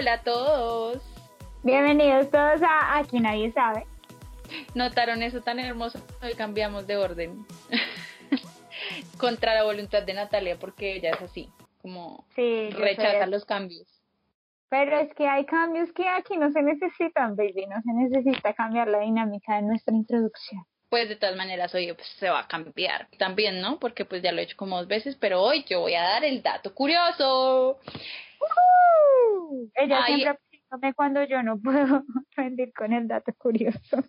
hola a todos. Bienvenidos todos a Aquí Nadie Sabe. ¿Notaron eso tan hermoso? Hoy cambiamos de orden. Contra la voluntad de Natalia, porque ella es así, como rechaza los cambios. Pero es que hay cambios que aquí no se necesitan, baby. No se necesita cambiar la dinámica de nuestra introducción. Pues de todas maneras hoy pues, se va a cambiar también, ¿no? Porque pues ya lo he hecho como dos veces, pero hoy yo voy a dar el dato curioso. Ella siempre siempre cuando yo no puedo rendir con el dato curioso.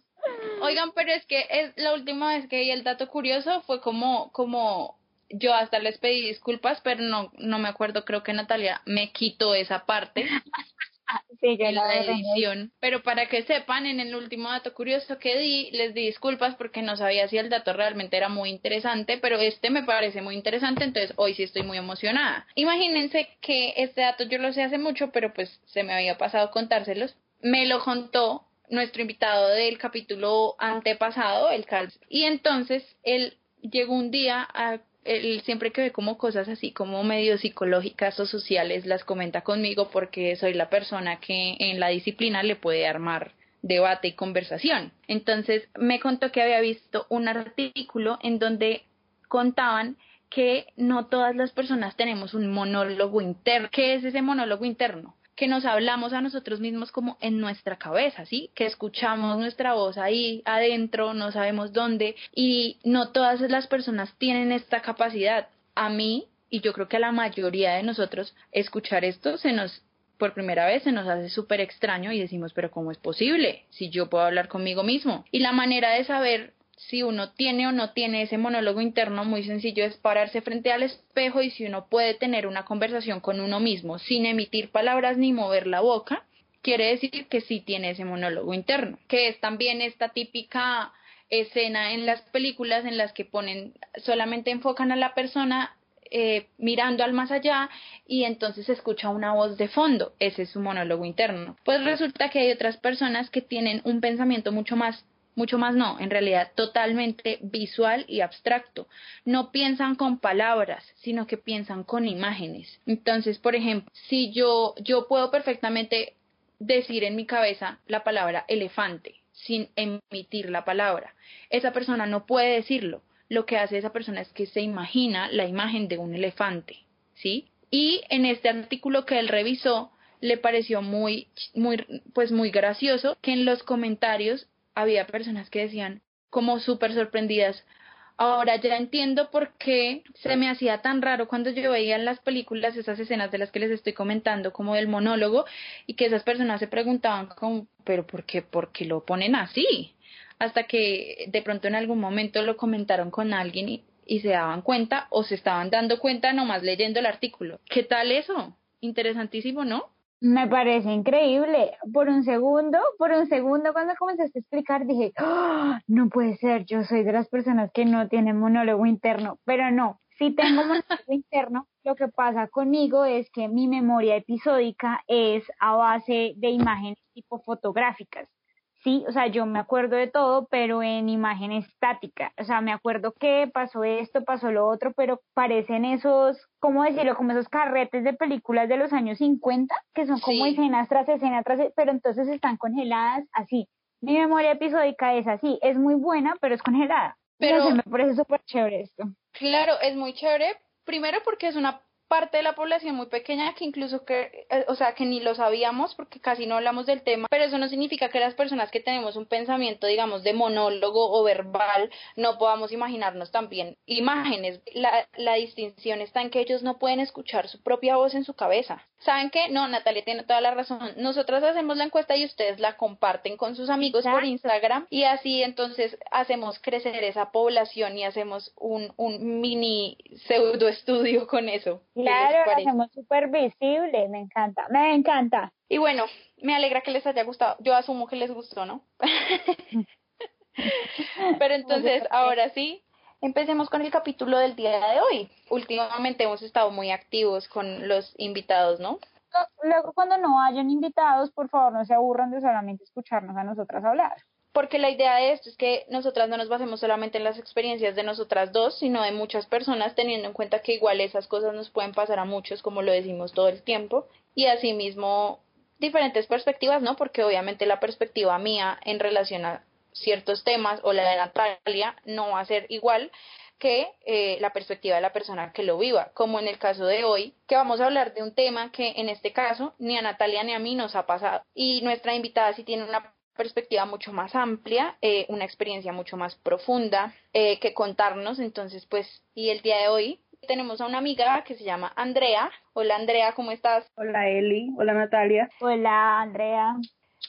Oigan, pero es que es la última vez que vi el dato curioso fue como, como yo hasta les pedí disculpas, pero no, no me acuerdo, creo que Natalia me quitó esa parte. sí, en la edición. Pero para que sepan, en el último dato curioso que di, les di disculpas porque no sabía si el dato realmente era muy interesante, pero este me parece muy interesante, entonces hoy sí estoy muy emocionada. Imagínense que este dato yo lo sé hace mucho, pero pues se me había pasado contárselos. Me lo contó nuestro invitado del capítulo antepasado, el Cal. Y entonces él llegó un día a él siempre que ve como cosas así como medio psicológicas o sociales las comenta conmigo porque soy la persona que en la disciplina le puede armar debate y conversación. Entonces me contó que había visto un artículo en donde contaban que no todas las personas tenemos un monólogo interno. ¿Qué es ese monólogo interno? Que nos hablamos a nosotros mismos como en nuestra cabeza, ¿sí? Que escuchamos nuestra voz ahí adentro, no sabemos dónde y no todas las personas tienen esta capacidad. A mí, y yo creo que a la mayoría de nosotros, escuchar esto se nos por primera vez se nos hace súper extraño y decimos, pero ¿cómo es posible si yo puedo hablar conmigo mismo? Y la manera de saber si uno tiene o no tiene ese monólogo interno, muy sencillo es pararse frente al espejo y si uno puede tener una conversación con uno mismo sin emitir palabras ni mover la boca, quiere decir que sí tiene ese monólogo interno, que es también esta típica escena en las películas en las que ponen, solamente enfocan a la persona eh, mirando al más allá y entonces escucha una voz de fondo, ese es su monólogo interno. Pues resulta que hay otras personas que tienen un pensamiento mucho más mucho más no, en realidad totalmente visual y abstracto. No piensan con palabras, sino que piensan con imágenes. Entonces, por ejemplo, si yo, yo puedo perfectamente decir en mi cabeza la palabra elefante sin emitir la palabra, esa persona no puede decirlo. Lo que hace esa persona es que se imagina la imagen de un elefante, ¿sí? Y en este artículo que él revisó, le pareció muy, muy, pues muy gracioso que en los comentarios había personas que decían como súper sorprendidas, ahora ya entiendo por qué se me hacía tan raro cuando yo veía en las películas esas escenas de las que les estoy comentando, como del monólogo, y que esas personas se preguntaban como, pero ¿por qué, por qué lo ponen así? Hasta que de pronto en algún momento lo comentaron con alguien y, y se daban cuenta o se estaban dando cuenta nomás leyendo el artículo. ¿Qué tal eso? Interesantísimo, ¿no? Me parece increíble. Por un segundo, por un segundo cuando comenzaste a explicar dije, ¡Ah! no puede ser, yo soy de las personas que no tienen monólogo interno, pero no, si tengo monólogo interno, lo que pasa conmigo es que mi memoria episódica es a base de imágenes tipo fotográficas sí, o sea, yo me acuerdo de todo, pero en imagen estática, o sea, me acuerdo que pasó esto, pasó lo otro, pero parecen esos, ¿cómo decirlo? Como esos carretes de películas de los años 50, que son como escenas tras escena tras, pero entonces están congeladas así. Mi memoria episódica es así, es muy buena, pero es congelada. Pero me parece súper chévere esto. Claro, es muy chévere, primero porque es una parte de la población muy pequeña que incluso que, eh, o sea, que ni lo sabíamos porque casi no hablamos del tema, pero eso no significa que las personas que tenemos un pensamiento, digamos, de monólogo o verbal, no podamos imaginarnos también imágenes. La, la distinción está en que ellos no pueden escuchar su propia voz en su cabeza. ¿Saben qué? No, Natalia tiene toda la razón. Nosotras hacemos la encuesta y ustedes la comparten con sus amigos por Instagram y así entonces hacemos crecer esa población y hacemos un, un mini pseudo estudio con eso. Claro, lo hacemos súper visible, me encanta, me encanta. Y bueno, me alegra que les haya gustado. Yo asumo que les gustó, ¿no? Pero entonces, ahora sí, empecemos con el capítulo del día de hoy. Últimamente hemos estado muy activos con los invitados, ¿no? Luego, cuando no hayan invitados, por favor, no se aburran de solamente escucharnos a nosotras hablar porque la idea de esto es que nosotras no nos basemos solamente en las experiencias de nosotras dos, sino de muchas personas, teniendo en cuenta que igual esas cosas nos pueden pasar a muchos, como lo decimos todo el tiempo, y asimismo diferentes perspectivas, ¿no? Porque obviamente la perspectiva mía en relación a ciertos temas o la de Natalia no va a ser igual que eh, la perspectiva de la persona que lo viva, como en el caso de hoy, que vamos a hablar de un tema que en este caso ni a Natalia ni a mí nos ha pasado. Y nuestra invitada sí tiene una perspectiva mucho más amplia, eh, una experiencia mucho más profunda eh, que contarnos. Entonces, pues, y el día de hoy tenemos a una amiga que se llama Andrea. Hola Andrea, ¿cómo estás? Hola Eli, hola Natalia. Hola Andrea.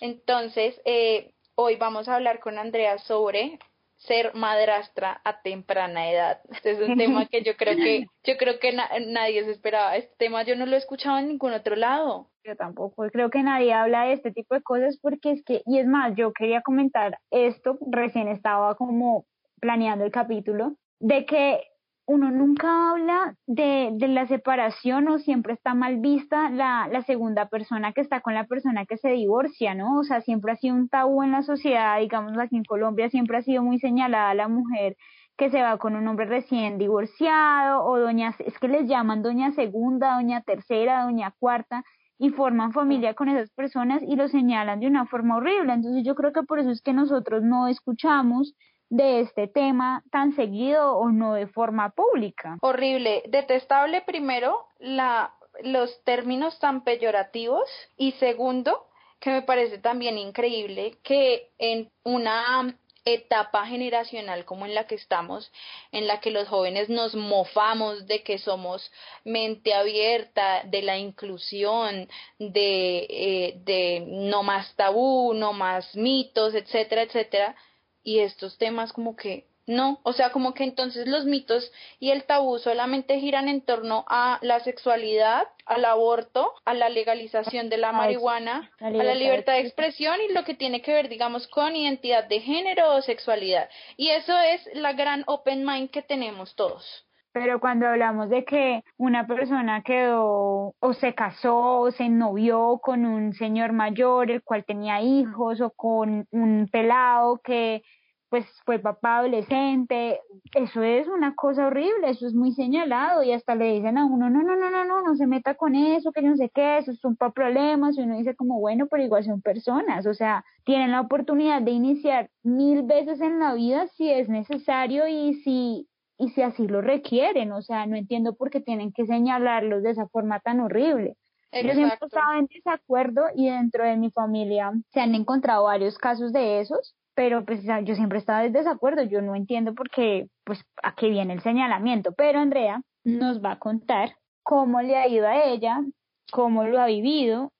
Entonces, eh, hoy vamos a hablar con Andrea sobre ser madrastra a temprana edad. Este es un tema que yo creo que yo creo que nadie se esperaba. Este tema yo no lo he escuchado en ningún otro lado. Yo tampoco creo que nadie habla de este tipo de cosas porque es que y es más, yo quería comentar esto, recién estaba como planeando el capítulo de que uno nunca habla de, de, la separación o siempre está mal vista la, la segunda persona que está con la persona que se divorcia, ¿no? O sea, siempre ha sido un tabú en la sociedad, digamos aquí en Colombia siempre ha sido muy señalada la mujer que se va con un hombre recién divorciado o doña, es que les llaman doña segunda, doña tercera, doña cuarta y forman familia con esas personas y lo señalan de una forma horrible. Entonces yo creo que por eso es que nosotros no escuchamos de este tema tan seguido o no de forma pública. Horrible, detestable primero la los términos tan peyorativos y segundo que me parece también increíble que en una etapa generacional como en la que estamos, en la que los jóvenes nos mofamos de que somos mente abierta, de la inclusión, de, eh, de no más tabú, no más mitos, etcétera, etcétera, y estos temas como que no, o sea, como que entonces los mitos y el tabú solamente giran en torno a la sexualidad, al aborto, a la legalización de la marihuana, a la libertad de expresión y lo que tiene que ver, digamos, con identidad de género o sexualidad. Y eso es la gran open mind que tenemos todos. Pero cuando hablamos de que una persona quedó o se casó o se novió con un señor mayor, el cual tenía hijos, o con un pelado que pues fue papá adolescente, eso es una cosa horrible, eso es muy señalado y hasta le dicen a uno, no, no, no, no, no, no se meta con eso, que no sé qué, eso son para problemas, y uno dice como, bueno, pero igual son personas, o sea, tienen la oportunidad de iniciar mil veces en la vida si es necesario y si y si así lo requieren, o sea, no entiendo por qué tienen que señalarlos de esa forma tan horrible. Yo siempre estaba en desacuerdo y dentro de mi familia se han encontrado varios casos de esos, pero pues yo siempre estaba en desacuerdo, yo no entiendo por qué, pues a qué viene el señalamiento, pero Andrea nos va a contar cómo le ha ido a ella, cómo lo ha vivido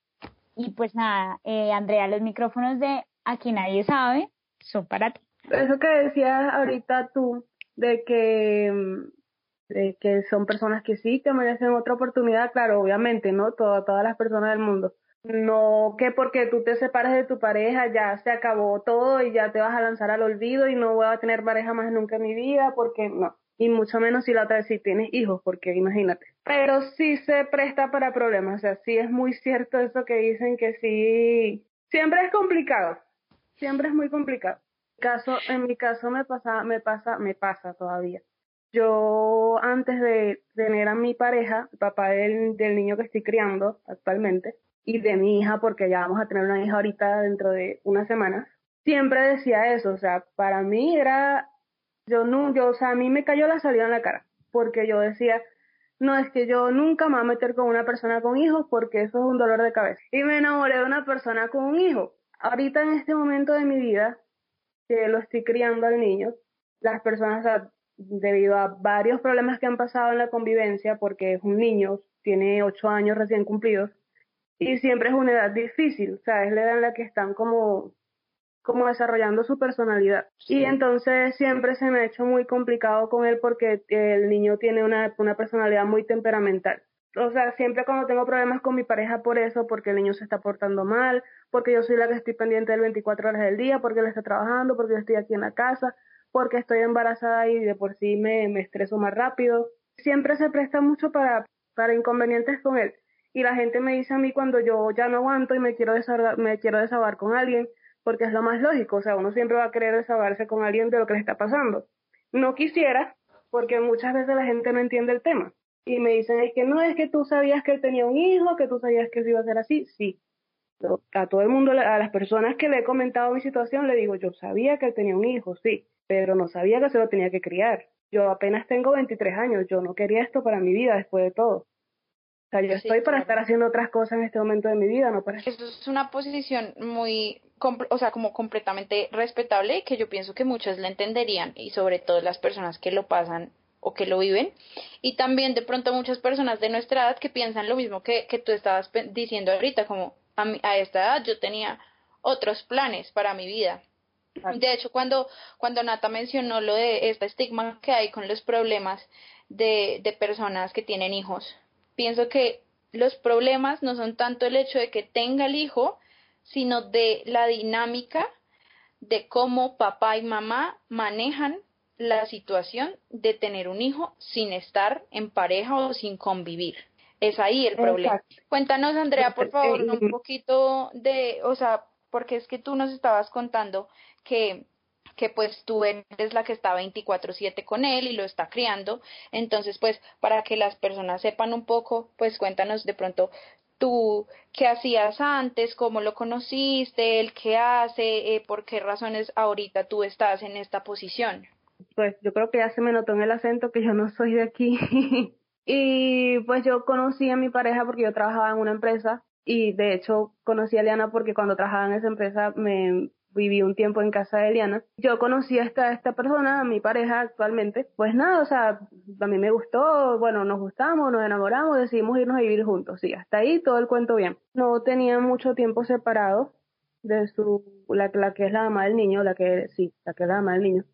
y pues nada, eh, Andrea, los micrófonos de Aquí Nadie Sabe son para ti. Eso que decías ahorita tú, de que, de que son personas que sí, que merecen otra oportunidad, claro, obviamente, ¿no? todas las personas del mundo. No que porque tú te separes de tu pareja ya se acabó todo y ya te vas a lanzar al olvido y no voy a tener pareja más nunca en mi vida, porque no. Y mucho menos si la otra si tienes hijos, porque imagínate. Pero sí se presta para problemas, o sea, sí es muy cierto eso que dicen que sí, siempre es complicado, siempre es muy complicado caso, en mi caso me pasa, me pasa, me pasa todavía. Yo antes de tener a mi pareja, papá del, del niño que estoy criando actualmente, y de mi hija, porque ya vamos a tener una hija ahorita dentro de unas semanas, siempre decía eso, o sea, para mí era, yo no, yo, o sea, a mí me cayó la salida en la cara, porque yo decía, no, es que yo nunca me voy a meter con una persona con hijos porque eso es un dolor de cabeza. Y me enamoré de una persona con un hijo. Ahorita en este momento de mi vida, que lo estoy criando al niño, las personas, debido a varios problemas que han pasado en la convivencia, porque es un niño, tiene ocho años recién cumplidos, y siempre es una edad difícil, o sea, es la edad en la que están como, como desarrollando su personalidad. Y entonces siempre se me ha hecho muy complicado con él porque el niño tiene una, una personalidad muy temperamental o sea, siempre cuando tengo problemas con mi pareja por eso, porque el niño se está portando mal, porque yo soy la que estoy pendiente del 24 horas del día, porque él está trabajando, porque yo estoy aquí en la casa, porque estoy embarazada y de por sí me, me estreso más rápido. Siempre se presta mucho para, para inconvenientes con él. Y la gente me dice a mí cuando yo ya no aguanto y me quiero desahogar, me quiero desahogar con alguien, porque es lo más lógico, o sea, uno siempre va a querer desahogarse con alguien de lo que le está pasando. No quisiera, porque muchas veces la gente no entiende el tema y me dicen, es que no, es que tú sabías que él tenía un hijo, que tú sabías que eso iba a ser así. Sí, A todo el mundo, a las personas que le he comentado mi situación, le digo, yo sabía que él tenía un hijo, sí, pero no sabía que se lo tenía que criar. Yo apenas tengo 23 años, yo no quería esto para mi vida después de todo. O sea, yo estoy para estar haciendo otras cosas en este momento de mi vida, no para... Eso es una posición muy, o sea, como completamente respetable que yo pienso que muchos le entenderían y sobre todo las personas que lo pasan o que lo viven. Y también de pronto muchas personas de nuestra edad que piensan lo mismo que, que tú estabas diciendo ahorita, como a, a esta edad yo tenía otros planes para mi vida. De hecho, cuando, cuando Nata mencionó lo de este estigma que hay con los problemas de, de personas que tienen hijos, pienso que los problemas no son tanto el hecho de que tenga el hijo, sino de la dinámica de cómo papá y mamá manejan la situación de tener un hijo sin estar en pareja o sin convivir. Es ahí el problema. Cuéntanos, Andrea, por favor, eh, un poquito de, o sea, porque es que tú nos estabas contando que que pues tú eres la que está 24/7 con él y lo está criando. Entonces, pues para que las personas sepan un poco, pues cuéntanos de pronto tú qué hacías antes, cómo lo conociste, el qué hace, eh, por qué razones ahorita tú estás en esta posición pues yo creo que ya se me notó en el acento que yo no soy de aquí. y pues yo conocí a mi pareja porque yo trabajaba en una empresa y de hecho conocí a Eliana porque cuando trabajaba en esa empresa me viví un tiempo en casa de Eliana. Yo conocí a esta, esta persona, a mi pareja actualmente. Pues nada, o sea, a mí me gustó, bueno, nos gustamos, nos enamoramos, decidimos irnos a vivir juntos. Sí, hasta ahí todo el cuento bien. No tenía mucho tiempo separado de su, la, la que es la mamá del niño, la que, sí, la que es la mamá del niño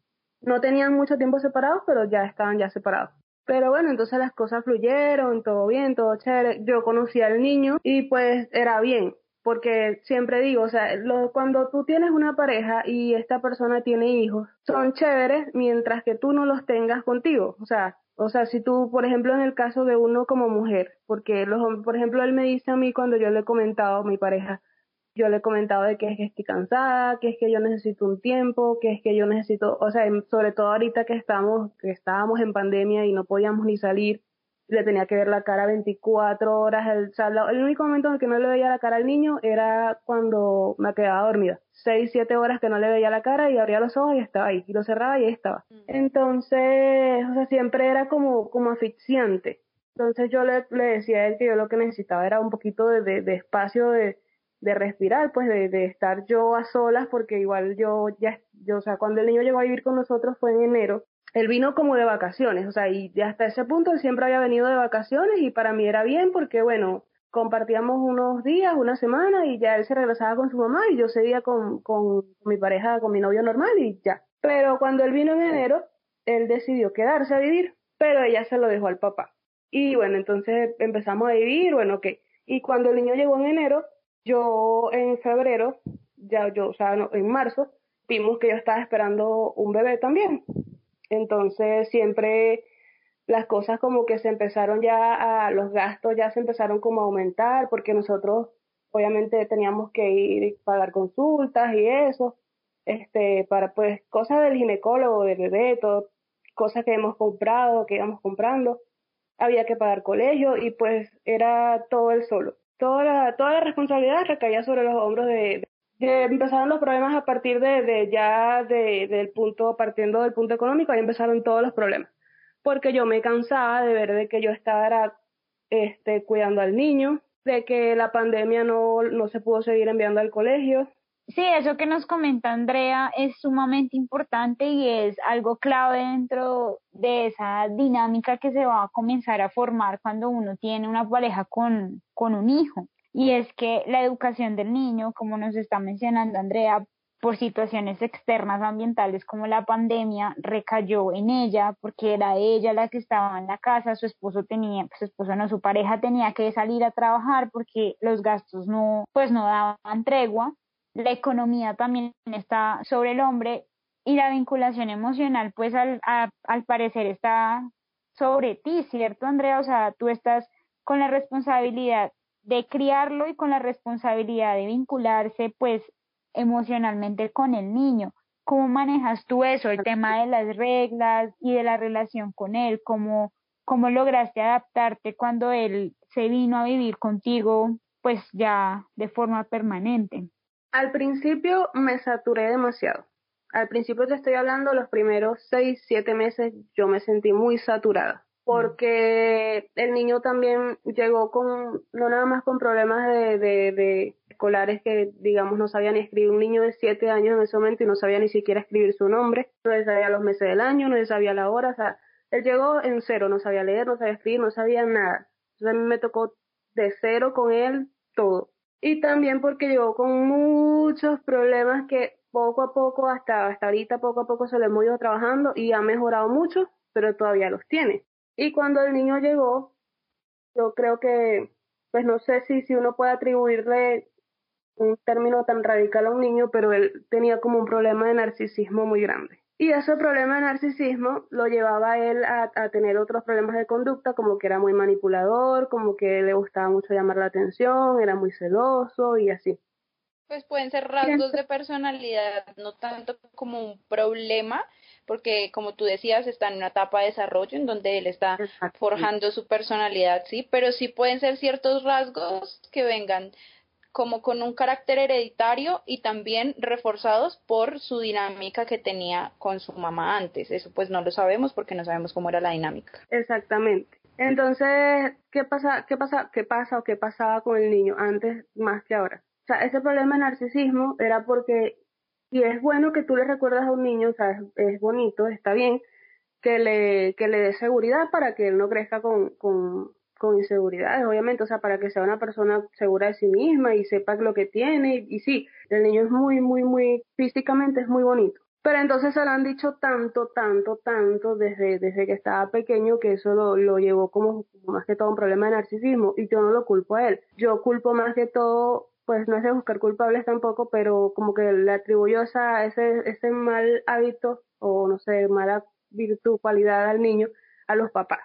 no tenían mucho tiempo separados, pero ya estaban ya separados. Pero bueno, entonces las cosas fluyeron, todo bien, todo chévere. Yo conocí al niño y pues era bien, porque siempre digo, o sea, cuando tú tienes una pareja y esta persona tiene hijos, son chéveres mientras que tú no los tengas contigo. O sea, o sea, si tú, por ejemplo, en el caso de uno como mujer, porque los, por ejemplo, él me dice a mí cuando yo le he comentado a mi pareja, yo le he comentado de que es que estoy cansada, que es que yo necesito un tiempo, que es que yo necesito, o sea, sobre todo ahorita que estamos, que estábamos en pandemia y no podíamos ni salir, le tenía que ver la cara 24 horas, el, el único momento en el que no le veía la cara al niño era cuando me quedaba dormida. Seis, siete horas que no le veía la cara y abría los ojos y estaba ahí, y lo cerraba y ahí estaba. Mm. Entonces, o sea, siempre era como, como asfixiante. Entonces yo le, le decía a él que yo lo que necesitaba era un poquito de, de espacio de, de respirar, pues de, de, estar yo a solas, porque igual yo ya, yo, o sea, cuando el niño llegó a vivir con nosotros fue en enero, él vino como de vacaciones, o sea, y hasta ese punto él siempre había venido de vacaciones y para mí era bien porque, bueno, compartíamos unos días, una semana y ya él se regresaba con su mamá y yo seguía con, con mi pareja, con mi novio normal y ya. Pero cuando él vino en enero, él decidió quedarse a vivir, pero ella se lo dejó al papá. Y bueno, entonces empezamos a vivir, bueno, que, y cuando el niño llegó en enero, yo en febrero, ya yo, o sea, en marzo, vimos que yo estaba esperando un bebé también. Entonces siempre las cosas como que se empezaron ya a, los gastos ya se empezaron como a aumentar porque nosotros obviamente teníamos que ir y pagar consultas y eso, este, para pues cosas del ginecólogo, del bebé, todo, cosas que hemos comprado, que íbamos comprando, había que pagar colegio y pues era todo el solo toda la, toda la responsabilidad recaía sobre los hombros de, empezaron los problemas a partir de, de ya de, del punto, partiendo del punto económico, ahí empezaron todos los problemas. Porque yo me cansaba de ver de que yo estaba este, cuidando al niño, de que la pandemia no, no se pudo seguir enviando al colegio, Sí, eso que nos comenta Andrea es sumamente importante y es algo clave dentro de esa dinámica que se va a comenzar a formar cuando uno tiene una pareja con, con un hijo. Y es que la educación del niño, como nos está mencionando Andrea, por situaciones externas ambientales como la pandemia, recayó en ella porque era ella la que estaba en la casa, su esposo tenía, su esposo no, su pareja tenía que salir a trabajar porque los gastos no, pues no daban tregua la economía también está sobre el hombre y la vinculación emocional, pues al, al parecer está sobre ti, ¿cierto, Andrea? O sea, tú estás con la responsabilidad de criarlo y con la responsabilidad de vincularse, pues, emocionalmente con el niño. ¿Cómo manejas tú eso, el tema de las reglas y de la relación con él? ¿Cómo, cómo lograste adaptarte cuando él se vino a vivir contigo pues ya de forma permanente? Al principio me saturé demasiado. Al principio te estoy hablando, los primeros seis, siete meses yo me sentí muy saturada porque el niño también llegó con, no nada más con problemas de, de, escolares que, digamos, no sabía ni escribir. Un niño de siete años en ese momento y no sabía ni siquiera escribir su nombre, no sabía los meses del año, no sabía la hora, o sea, él llegó en cero, no sabía leer, no sabía escribir, no sabía nada. Entonces a mí me tocó de cero con él todo. Y también porque llegó con muchos problemas que poco a poco, hasta, hasta ahorita, poco a poco se le hemos ido trabajando y ha mejorado mucho, pero todavía los tiene. Y cuando el niño llegó, yo creo que, pues no sé si, si uno puede atribuirle un término tan radical a un niño, pero él tenía como un problema de narcisismo muy grande. Y ese problema de narcisismo lo llevaba a él a, a, tener otros problemas de conducta, como que era muy manipulador, como que le gustaba mucho llamar la atención, era muy celoso y así. Pues pueden ser rasgos de personalidad, no tanto como un problema, porque como tú decías, está en una etapa de desarrollo en donde él está forjando su personalidad, sí, pero sí pueden ser ciertos rasgos que vengan como con un carácter hereditario y también reforzados por su dinámica que tenía con su mamá antes. Eso pues no lo sabemos porque no sabemos cómo era la dinámica. Exactamente. Entonces, ¿qué pasa, qué pasa, qué pasa o qué pasaba con el niño antes más que ahora? O sea, ese problema de narcisismo era porque y es bueno que tú le recuerdas a un niño, o sea, es, bonito, está bien, que le, que le dé seguridad para que él no crezca con, con, con inseguridades, obviamente, o sea, para que sea una persona segura de sí misma y sepa lo que tiene. Y, sí, el niño es muy, muy, muy, físicamente es muy bonito. Pero entonces se lo han dicho tanto, tanto, tanto desde, desde que estaba pequeño que eso lo, lo llevó como más que todo un problema de narcisismo y yo no lo culpo a él. Yo culpo más que todo pues no es de buscar culpables tampoco, pero como que le atribuyó esa, ese, ese mal hábito o no sé, mala virtud, cualidad al niño a los papás.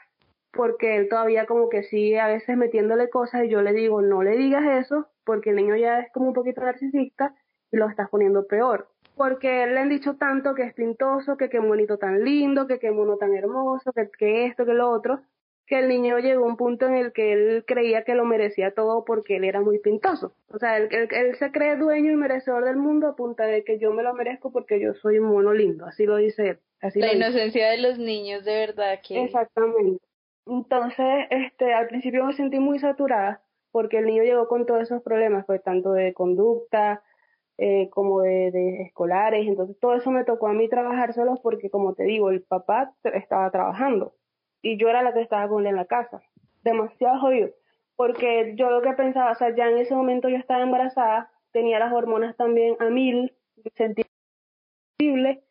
Porque él todavía como que sigue a veces metiéndole cosas y yo le digo, no le digas eso, porque el niño ya es como un poquito narcisista y lo estás poniendo peor. Porque él le han dicho tanto que es pintoso, que qué bonito tan lindo, que qué mono tan hermoso, que, que esto, que lo otro, que el niño llegó a un punto en el que él creía que lo merecía todo porque él era muy pintoso. O sea, él, él, se cree dueño y merecedor del mundo a punta de que yo me lo merezco porque yo soy un mono lindo, así lo dice él. Así La inocencia de los niños, de verdad que... Exactamente. Entonces, este, al principio me sentí muy saturada porque el niño llegó con todos esos problemas, pues tanto de conducta eh, como de, escolares, entonces todo eso me tocó a mí trabajar solo porque, como te digo, el papá estaba trabajando y yo era la que estaba con él en la casa. Demasiado jodido. Porque yo lo que pensaba, o sea, ya en ese momento yo estaba embarazada, tenía las hormonas también a mil, sensible,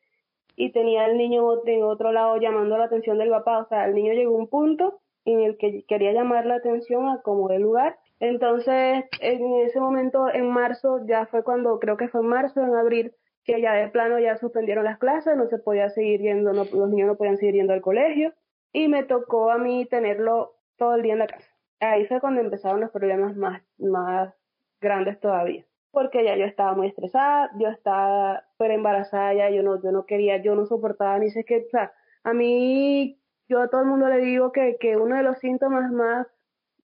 y tenía el niño en otro lado llamando la atención del papá. O sea, el niño llegó a un punto en el que quería llamar la atención a como de lugar. Entonces, en ese momento, en marzo, ya fue cuando, creo que fue en marzo, en abril, que ya de plano ya suspendieron las clases, no se podía seguir yendo, no, los niños no podían seguir yendo al colegio y me tocó a mí tenerlo todo el día en la casa. Ahí fue cuando empezaron los problemas más, más grandes todavía, porque ya yo estaba muy estresada, yo estaba pero embarazada ya, yo no, yo no quería, yo no soportaba ni sé qué, o sea, a mí, yo a todo el mundo le digo que, que uno de los síntomas más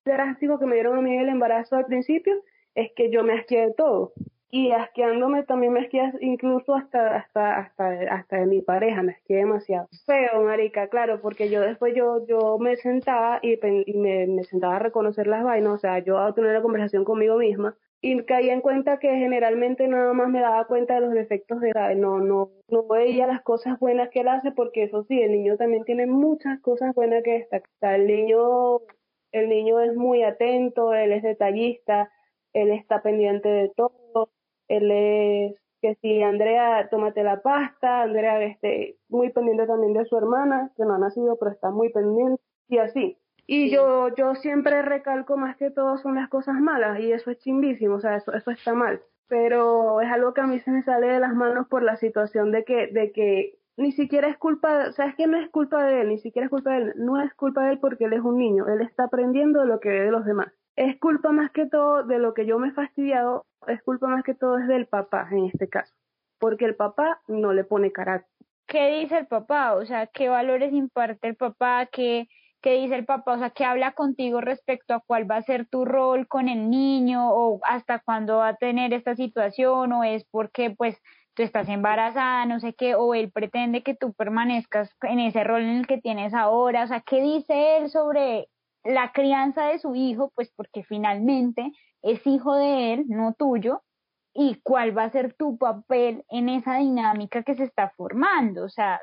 drásticos que me dieron a mí el embarazo al principio es que yo me asqué de todo. Y asqueándome también me asqueé incluso hasta hasta hasta hasta de mi pareja me asqueé demasiado. Feo marica claro porque yo después yo yo me sentaba y, y me, me, sentaba a reconocer las vainas o sea yo a tener la conversación conmigo misma y caí en cuenta que generalmente nada más me daba cuenta de los defectos de él no no no veía las cosas buenas que él hace porque eso sí el niño también tiene muchas cosas buenas que destacar el niño el niño es muy atento él es detallista él está pendiente de todo él es que si Andrea, tómate la pasta, Andrea, este, muy pendiente también de su hermana, que no ha nacido, pero está muy pendiente, y así. Y yo, yo siempre recalco más que todo son las cosas malas, y eso es chimbísimo, o sea, eso, eso está mal. Pero es algo que a mí se me sale de las manos por la situación de que, de que ni siquiera es culpa, o sea, es que no es culpa de él, ni siquiera es culpa de él, no es culpa de él porque él es un niño, él está aprendiendo de lo que ve de los demás es culpa más que todo de lo que yo me he fastidiado, es culpa más que todo es del papá en este caso, porque el papá no le pone carácter. ¿Qué dice el papá? O sea, ¿qué valores imparte el papá? ¿Qué, qué dice el papá, o sea, qué habla contigo respecto a cuál va a ser tu rol con el niño o hasta cuándo va a tener esta situación o es porque pues tú estás embarazada, no sé qué, o él pretende que tú permanezcas en ese rol en el que tienes ahora, o sea, ¿qué dice él sobre la crianza de su hijo? Pues porque finalmente es hijo de él, no tuyo, y cuál va a ser tu papel en esa dinámica que se está formando, o sea,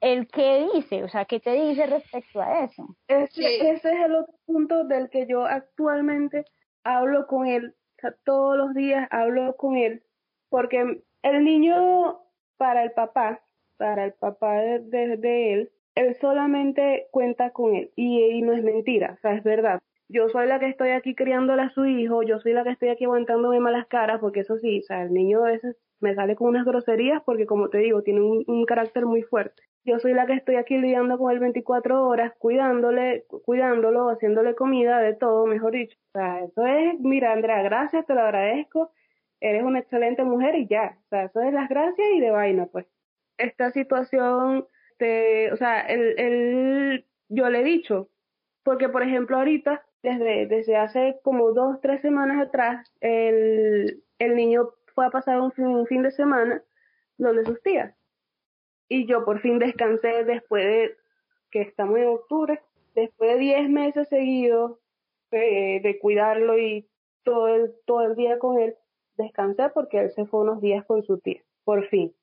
el qué dice, o sea, qué te dice respecto a eso. Ese, ese es el otro punto del que yo actualmente hablo con él, o sea, todos los días hablo con él, porque el niño para el papá, para el papá de, de, él, él solamente cuenta con él y, y, no es mentira, o sea, es verdad. Yo soy la que estoy aquí criándole a su hijo, yo soy la que estoy aquí aguantándome malas caras, porque eso sí, o sea, el niño a veces me sale con unas groserías porque como te digo, tiene un carácter muy fuerte yo soy la que estoy aquí lidiando con él 24 horas, cuidándole, cuidándolo, haciéndole comida, de todo, mejor dicho. O sea, eso es, mira, Andrea, gracias, te lo agradezco, eres una excelente mujer y ya. O sea, eso es las gracias y de vaina, pues. Esta situación, te, o sea, el, el, yo le he dicho, porque por ejemplo ahorita, desde, desde hace como dos, tres semanas atrás, el, el niño fue a pasar un un fin de semana donde sus tías y yo por fin descansé después de que estamos en octubre, después de 10 meses seguidos eh, de cuidarlo y todo el, todo el día con él, descansé porque él se fue unos días con su tía, por fin.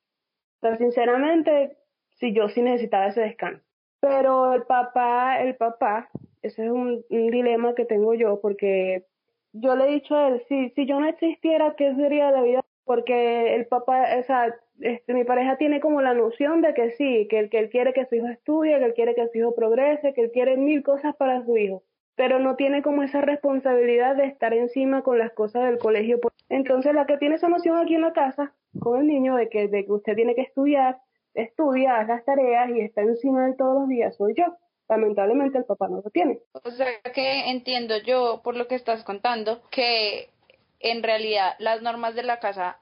Pero sinceramente, sí, yo sí necesitaba ese descanso. Pero el papá, el papá, ese es un, un dilema que tengo yo porque yo le he dicho a él, si, si yo no existiera, ¿qué sería la vida? Porque el papá, o sea, este, mi pareja tiene como la noción de que sí, que, que él quiere que su hijo estudie, que él quiere que su hijo progrese, que él quiere mil cosas para su hijo, pero no tiene como esa responsabilidad de estar encima con las cosas del colegio. Entonces la que tiene esa noción aquí en la casa con el niño de que, de que usted tiene que estudiar, estudia, hace las tareas y está encima de todos los días soy yo. Lamentablemente el papá no lo tiene. O sea que entiendo yo, por lo que estás contando, que en realidad las normas de la casa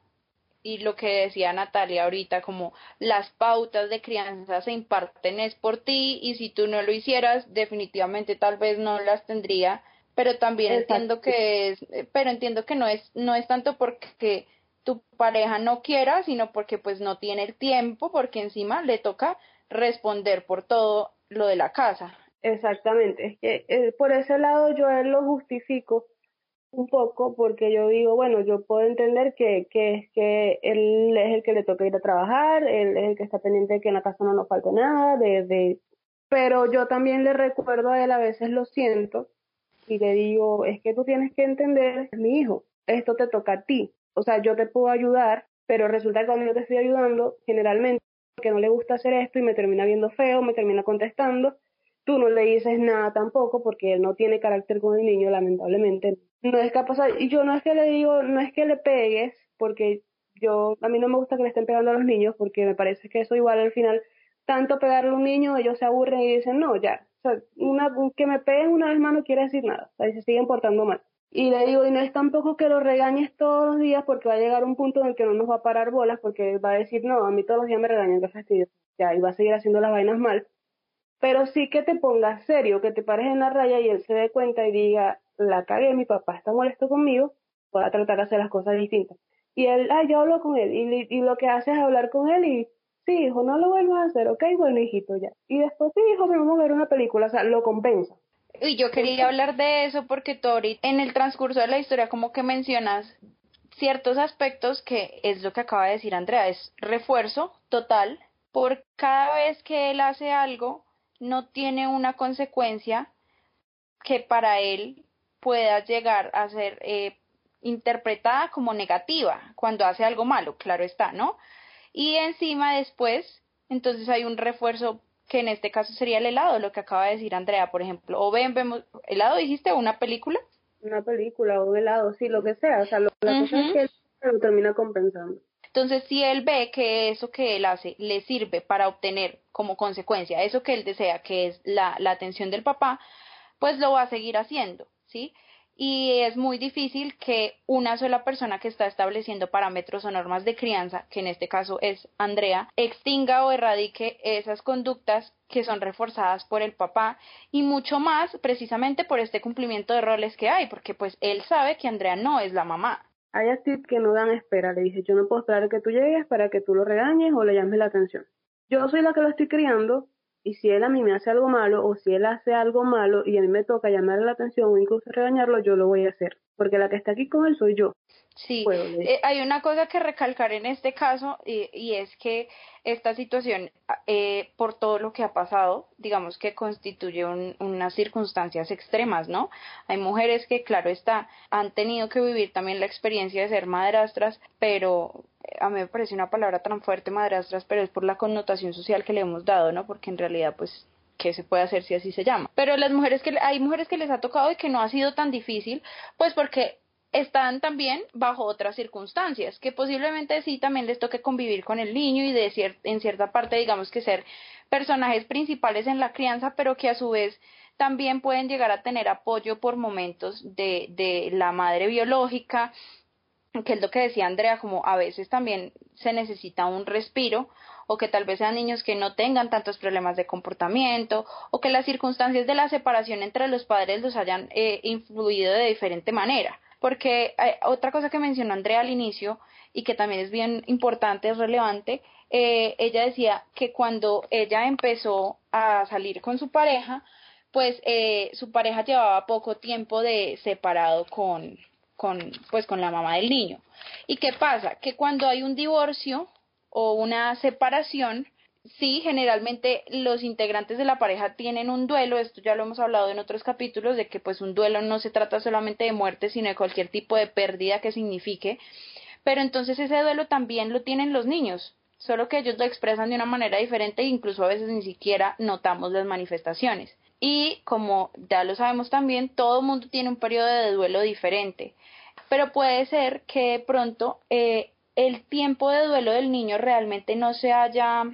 y lo que decía Natalia ahorita, como las pautas de crianza se imparten es por ti y si tú no lo hicieras, definitivamente tal vez no las tendría, pero también entiendo que es, pero entiendo que no es, no es tanto porque tu pareja no quiera, sino porque pues no tiene el tiempo, porque encima le toca responder por todo lo de la casa. Exactamente, es que eh, por ese lado yo él lo justifico un poco porque yo digo, bueno, yo puedo entender que, que que él es el que le toca ir a trabajar, él es el que está pendiente de que en la casa no nos falte nada, de, de... pero yo también le recuerdo a él, a veces lo siento, y le digo, es que tú tienes que entender, mi hijo, esto te toca a ti, o sea, yo te puedo ayudar, pero resulta que cuando yo te estoy ayudando, generalmente, que no le gusta hacer esto y me termina viendo feo, me termina contestando, tú no le dices nada tampoco porque él no tiene carácter con el niño, lamentablemente, no es capaz, y yo no es que le digo, no es que le pegues, porque yo, a mí no me gusta que le estén pegando a los niños, porque me parece que eso igual al final, tanto pegarle a un niño, ellos se aburren y dicen, no, ya, o sea, una, que me peguen una vez más no quiere decir nada, o sea, y se siguen portando mal. Y le digo, y no es tampoco que lo regañes todos los días, porque va a llegar un punto en el que no nos va a parar bolas, porque va a decir, no, a mí todos los días me regañan, qué fastidio, ya, y va a seguir haciendo las vainas mal. Pero sí que te pongas serio, que te pares en la raya y él se dé cuenta y diga, la cagué, mi papá está molesto conmigo, voy a tratar de hacer las cosas distintas. Y él, ah, yo hablo con él, y, lo que hace es hablar con él y, sí, hijo, no lo vuelvas a hacer, ok, bueno, hijito, ya. Y después, sí, hijo, vamos a ver una película, o sea, lo compensa. Y yo quería hablar de eso porque tú en el transcurso de la historia como que mencionas ciertos aspectos que es lo que acaba de decir Andrea, es refuerzo total por cada vez que él hace algo no tiene una consecuencia que para él pueda llegar a ser eh, interpretada como negativa cuando hace algo malo, claro está, ¿no? Y encima después, entonces hay un refuerzo que en este caso sería el helado, lo que acaba de decir Andrea, por ejemplo, o ven, vemos, helado dijiste, o una película. Una película o helado, sí, lo que sea, o sea, lo, la cosa es que él lo termina compensando. Entonces, si él ve que eso que él hace le sirve para obtener como consecuencia eso que él desea, que es la, la atención del papá, pues lo va a seguir haciendo, ¿sí? y es muy difícil que una sola persona que está estableciendo parámetros o normas de crianza, que en este caso es Andrea, extinga o erradique esas conductas que son reforzadas por el papá y mucho más precisamente por este cumplimiento de roles que hay, porque pues él sabe que Andrea no es la mamá. Hay actitudes que no dan espera, le dije, yo no puedo esperar que tú llegues para que tú lo regañes o le llames la atención. Yo soy la que lo estoy criando y si él a mí me hace algo malo o si él hace algo malo y a mí me toca llamarle la atención o incluso regañarlo, yo lo voy a hacer. Porque la que está aquí con él soy yo. Sí, eh, hay una cosa que recalcar en este caso y, y es que esta situación, eh, por todo lo que ha pasado, digamos que constituye unas circunstancias extremas, ¿no? Hay mujeres que, claro está, han tenido que vivir también la experiencia de ser madrastras, pero a mí me parece una palabra tan fuerte, madrastras, pero es por la connotación social que le hemos dado, ¿no? Porque en realidad, pues, ¿qué se puede hacer si así se llama? Pero las mujeres que, hay mujeres que les ha tocado y que no ha sido tan difícil, pues porque están también bajo otras circunstancias, que posiblemente sí también les toque convivir con el niño y de en cierta parte digamos que ser personajes principales en la crianza, pero que a su vez también pueden llegar a tener apoyo por momentos de, de la madre biológica, que es lo que decía Andrea, como a veces también se necesita un respiro o que tal vez sean niños que no tengan tantos problemas de comportamiento o que las circunstancias de la separación entre los padres los hayan eh, influido de diferente manera. Porque hay otra cosa que mencionó Andrea al inicio y que también es bien importante, es relevante, eh, ella decía que cuando ella empezó a salir con su pareja, pues eh, su pareja llevaba poco tiempo de separado con, con, pues, con la mamá del niño. ¿Y qué pasa? Que cuando hay un divorcio o una separación, sí, generalmente los integrantes de la pareja tienen un duelo, esto ya lo hemos hablado en otros capítulos, de que pues un duelo no se trata solamente de muerte, sino de cualquier tipo de pérdida que signifique, pero entonces ese duelo también lo tienen los niños, solo que ellos lo expresan de una manera diferente e incluso a veces ni siquiera notamos las manifestaciones. Y como ya lo sabemos también, todo el mundo tiene un periodo de duelo diferente pero puede ser que de pronto eh, el tiempo de duelo del niño realmente no se haya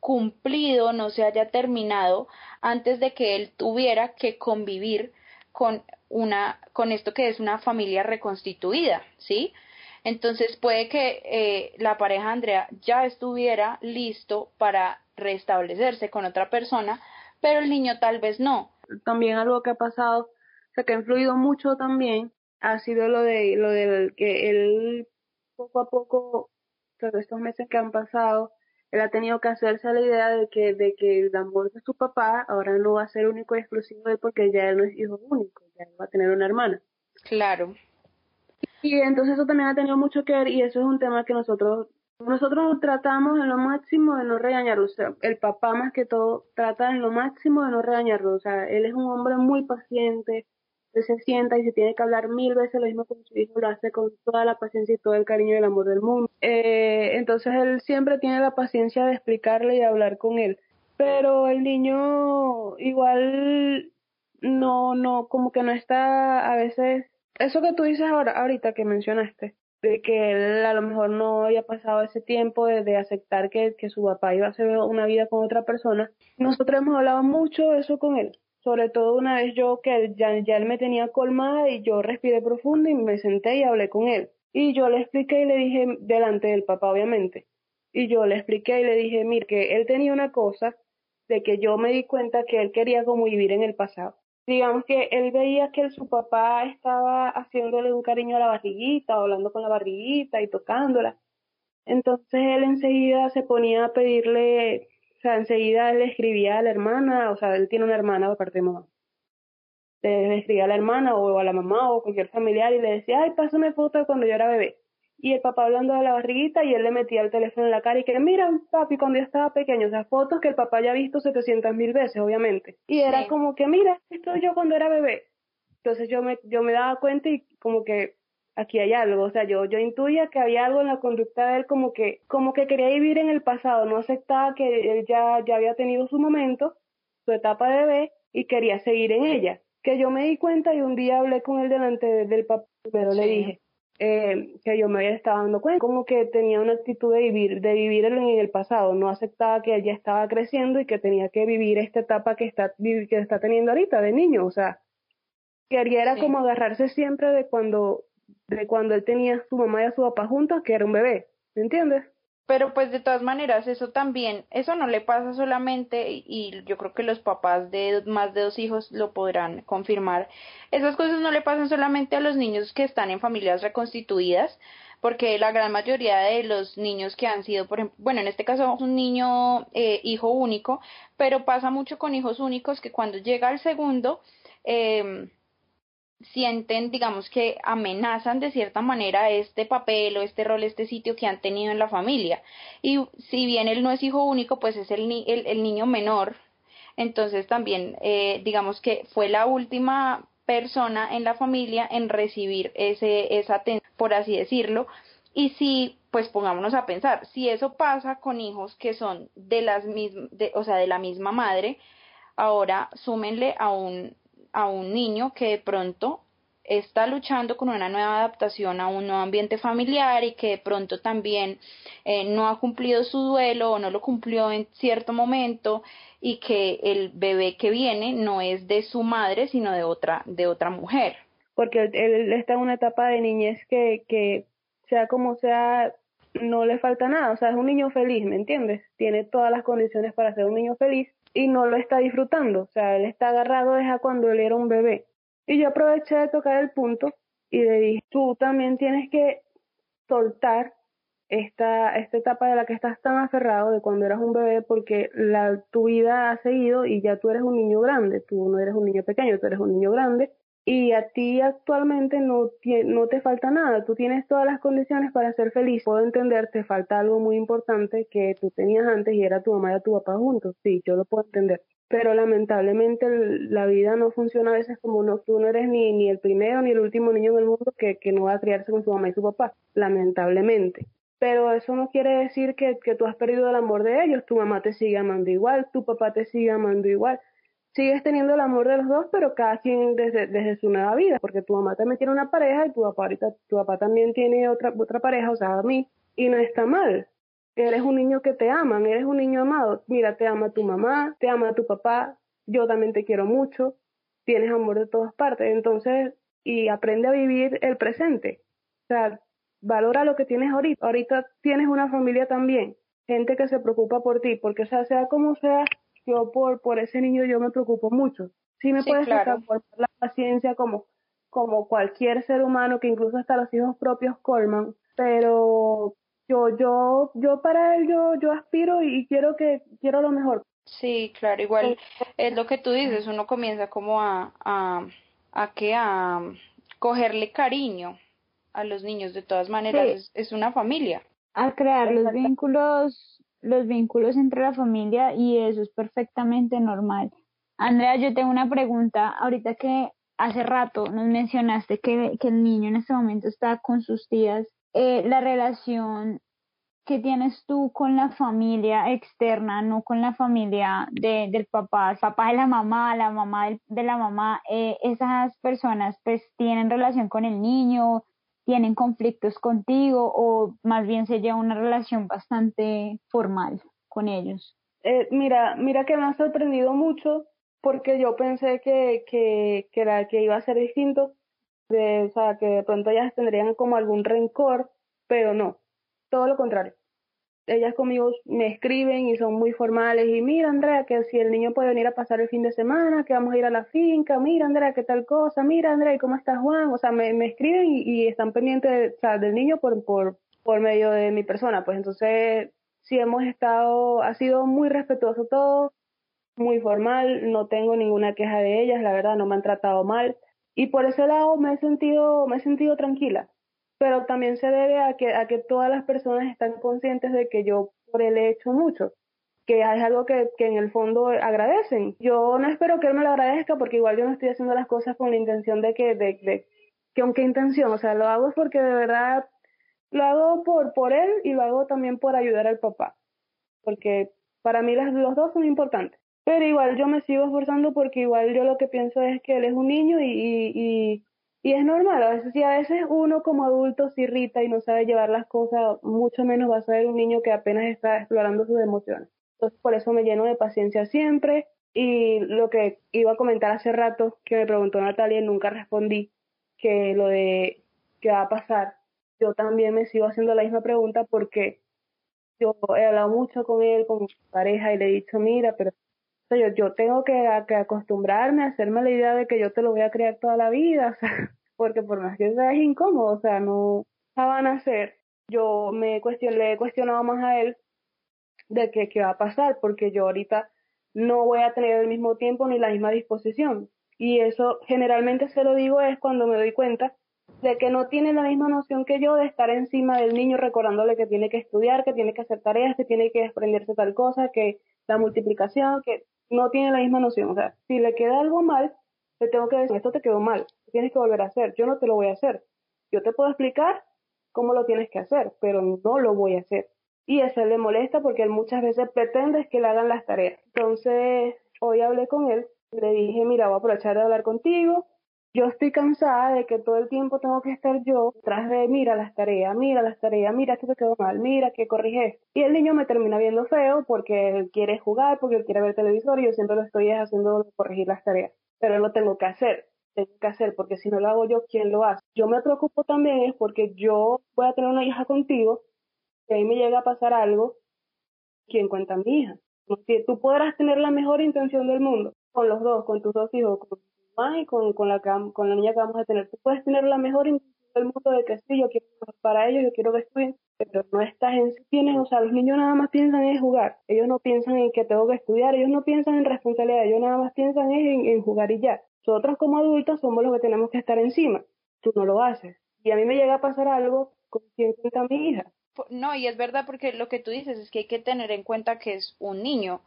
cumplido, no se haya terminado antes de que él tuviera que convivir con una con esto que es una familia reconstituida, ¿sí? Entonces puede que eh, la pareja Andrea ya estuviera listo para restablecerse con otra persona, pero el niño tal vez no. También algo que ha pasado, o sea, que ha influido mucho también ha sido lo de lo del que él poco a poco todos estos meses que han pasado él ha tenido que hacerse a la idea de que de que el amor de su papá ahora no va a ser único y exclusivo de él porque ya él no es hijo único ya va a tener una hermana claro y entonces eso también ha tenido mucho que ver y eso es un tema que nosotros nosotros tratamos en lo máximo de no regañarlo, o sea, el papá más que todo trata en lo máximo de no regañarlo, o sea, él es un hombre muy paciente, se sienta y se tiene que hablar mil veces lo mismo con su hijo, lo hace con toda la paciencia y todo el cariño y el amor del mundo. Eh, entonces él siempre tiene la paciencia de explicarle y de hablar con él. Pero el niño igual no, no, como que no está a veces, eso que tú dices ahora, ahorita que mencionaste, de que él a lo mejor no había pasado ese tiempo de, aceptar que, que su papá iba a hacer una vida con otra persona. Nosotros hemos hablado mucho de eso con él sobre todo una vez yo que ya, ya él me tenía colmada y yo respiré profundo y me senté y hablé con él. Y yo le expliqué y le dije, delante del papá obviamente, y yo le expliqué y le dije, mire, que él tenía una cosa de que yo me di cuenta que él quería como vivir en el pasado. Digamos que él veía que su papá estaba haciéndole un cariño a la barriguita, hablando con la barriguita y tocándola. Entonces él enseguida se ponía a pedirle o sea, enseguida le escribía a la hermana, o sea, él tiene una hermana aparte de mamá. Le escribía a la hermana o a la mamá o cualquier familiar y le decía, ay, pásame foto cuando yo era bebé. Y el papá hablando de la barriguita y él le metía el teléfono en la cara y que, mira, papi, cuando yo estaba pequeño, o sea, fotos que el papá ya ha visto 700 mil veces, obviamente. Y era como que, mira, esto yo cuando era bebé. Entonces yo me, yo me daba cuenta y como que aquí hay algo, o sea, yo, yo intuía que había algo en la conducta de él como que, como que quería vivir en el pasado, no aceptaba que él ya, ya había tenido su momento, su etapa de bebé, y quería seguir en ella. Que yo me di cuenta y un día hablé con él delante del papá, pero le dije eh, que yo me había estado dando cuenta, como que tenía una actitud de vivir, de vivir en el pasado, no aceptaba que ella estaba creciendo y que tenía que vivir esta etapa que está, que está teniendo ahorita de niño, o sea, Quería era como agarrarse siempre de cuando, de cuando él tenía a su mamá y a su papá juntos, que era un bebé, ¿me entiendes? Pero pues de todas maneras, eso también, eso no le pasa solamente, y yo creo que los papás de más de dos hijos lo podrán confirmar, esas cosas no le pasan solamente a los niños que están en familias reconstituidas, porque la gran mayoría de los niños que han sido, por ejemplo, bueno, en este caso un niño eh, hijo único, pero pasa mucho con hijos únicos que cuando llega al segundo, eh, sienten, digamos que amenazan de cierta manera este papel o este rol, este sitio que han tenido en la familia. Y si bien él no es hijo único, pues es el, el, el niño menor. Entonces también, eh, digamos que fue la última persona en la familia en recibir ese, esa por así decirlo. Y si, pues pongámonos a pensar, si eso pasa con hijos que son de las mismas, o sea, de la misma madre, ahora súmenle a un a un niño que de pronto está luchando con una nueva adaptación a un nuevo ambiente familiar y que de pronto también eh, no ha cumplido su duelo o no lo cumplió en cierto momento y que el bebé que viene no es de su madre sino de otra de otra mujer. Porque él, está en una etapa de niñez que que sea como sea no le falta nada. O sea es un niño feliz me entiendes tiene todas las condiciones para ser un niño feliz y no lo está disfrutando. O sea, él está agarrado desde cuando él era un bebé. Y yo aproveché de tocar el punto y le dije, tú también tienes que soltar esta, esta etapa de la que estás tan aferrado de cuando eras un bebé porque la, tu vida ha seguido y ya tú eres un niño grande, tú no eres un niño pequeño, tú eres un niño grande y a ti actualmente no, te falta nada, tú tienes todas las condiciones para ser feliz. Puedo entender, te falta algo muy importante que tú tenías antes y era tu mamá y tu papá juntos, sí, yo lo puedo entender. Pero lamentablemente la vida no funciona a veces como no, tú no eres ni, ni el primero ni el último niño en el mundo que, que no va a criarse con su mamá y su papá, lamentablemente. Pero eso no quiere decir que, que, tú has perdido el amor de ellos, tu mamá te sigue amando igual, tu papá te sigue amando igual, sigues teniendo el amor de los dos, pero cada quien desde, desde su nueva vida, porque tu mamá también tiene una pareja y tu papá ahorita, tu papá también tiene otra, otra pareja, o sea, a mí, y no está mal. Eres un niño que te aman, eres un niño amado. Mira, te ama tu mamá, te ama tu papá, yo también te quiero mucho, tienes amor de todas partes, entonces, y aprende a vivir el presente. O sea, valora lo que tienes ahorita. Ahorita tienes una familia también, gente que se preocupa por ti, porque sea, sea como sea, yo por, por ese niño yo me preocupo mucho. Sí me puedes claro. por la paciencia como, como cualquier ser humano que incluso hasta los hijos propios colman, pero yo, yo, yo para él yo, yo aspiro y quiero que, quiero lo mejor. Sí, claro, igual es lo que tú dices, uno comienza como a, a, a que a cogerle cariño a los niños de todas maneras, es, es una familia. A crear los vínculos los vínculos entre la familia y eso es perfectamente normal. Andrea, yo tengo una pregunta. Ahorita que hace rato nos mencionaste que, que el niño en este momento está con sus tías, eh, la relación que tienes tú con la familia externa, no con la familia de, del papá, el papá de la mamá, la mamá de la mamá, eh, esas personas pues tienen relación con el niño, tienen conflictos contigo o más bien se lleva una relación bastante formal con ellos? Eh, mira, mira que me ha sorprendido mucho porque yo pensé que, que, que, era, que iba a ser distinto, de, o sea, que de pronto ellas tendrían como algún rencor, pero no, todo lo contrario ellas conmigo me escriben y son muy formales y mira Andrea que si el niño puede venir a pasar el fin de semana, que vamos a ir a la finca, mira Andrea qué tal cosa, mira Andrea cómo estás Juan, o sea, me, me escriben y, están pendientes o sea, del niño por, por, por medio de mi persona, pues. Entonces sí hemos estado, ha sido muy respetuoso todo, muy formal, no tengo ninguna queja de ellas, la verdad no me han tratado mal. Y por ese lado me he sentido, me he sentido tranquila pero también se debe a que, a que todas las personas están conscientes de que yo por él he hecho mucho, que es algo que, que en el fondo agradecen. Yo no espero que él me lo agradezca porque igual yo no estoy haciendo las cosas con la intención de que, de, de que aunque intención, o sea, lo hago porque de verdad lo hago por, por él y lo hago también por ayudar al papá, porque para mí las, los dos son importantes. Pero igual yo me sigo esforzando porque igual yo lo que pienso es que él es un niño y y es normal, a veces, si a veces uno como adulto se irrita y no sabe llevar las cosas, mucho menos va a ser un niño que apenas está explorando sus emociones. Entonces, por eso me lleno de paciencia siempre, Y lo que iba a comentar hace rato, que me preguntó Natalia y nunca respondí, que lo de qué va a pasar, yo también me sigo haciendo la misma pregunta porque yo he hablado mucho con él, con mi pareja, y le he dicho, mira, pero yo, yo tengo que, que acostumbrarme a hacerme la idea de que yo te lo voy a crear toda la vida, o sea, porque por más que sea incómodo, o sea, no van a hacer. Yo me cuestion, le he cuestionado más a él de que qué va a pasar, porque yo ahorita no voy a tener el mismo tiempo ni la misma disposición. Y eso generalmente se lo digo es cuando me doy cuenta de que no tiene la misma noción que yo de estar encima del niño recordándole que tiene que estudiar, que tiene que hacer tareas, que tiene que desprenderse tal cosa, que la multiplicación, que no tiene la misma noción. O sea, si le queda algo mal, le tengo que decir, esto te quedó mal, tienes que volver a hacer, yo no te lo voy a hacer. Yo te puedo explicar cómo lo tienes que hacer, pero no lo voy a hacer. Y eso le molesta porque él muchas veces pretende que le hagan las tareas. Entonces, hoy hablé con él, le dije, mira, voy a aprovechar de hablar contigo. Yo estoy cansada de que todo el tiempo tengo que estar yo tras de, mira las tareas, mira las tareas, mira esto te quedó mal, mira que corrige Y el niño me termina viendo feo porque quiere jugar, porque quiere ver televisor y yo siempre lo estoy haciendo corregir las tareas. Pero lo tengo que hacer tengo que hacer, porque si no lo hago yo, ¿quién lo hace? Yo me preocupo también porque yo voy a tener una hija contigo, que a mí me llega a pasar algo, ¿quién cuenta a mi hija? Tú podrás tener la mejor intención del mundo con los dos, con tus dos hijos, con y con, con, la, con la niña que vamos a tener. Tú puedes tener la mejor intención del mundo de que sí, yo quiero para ellos, yo quiero que estudien, pero no estás en sí tienen, o sea, los niños nada más piensan en jugar, ellos no piensan en que tengo que estudiar, ellos no piensan en responsabilidad, ellos nada más piensan en, en jugar y ya. Nosotros como adultos somos los que tenemos que estar encima. Tú no lo haces. Y a mí me llega a pasar algo con quien cuenta mi hija. No, y es verdad porque lo que tú dices es que hay que tener en cuenta que es un niño.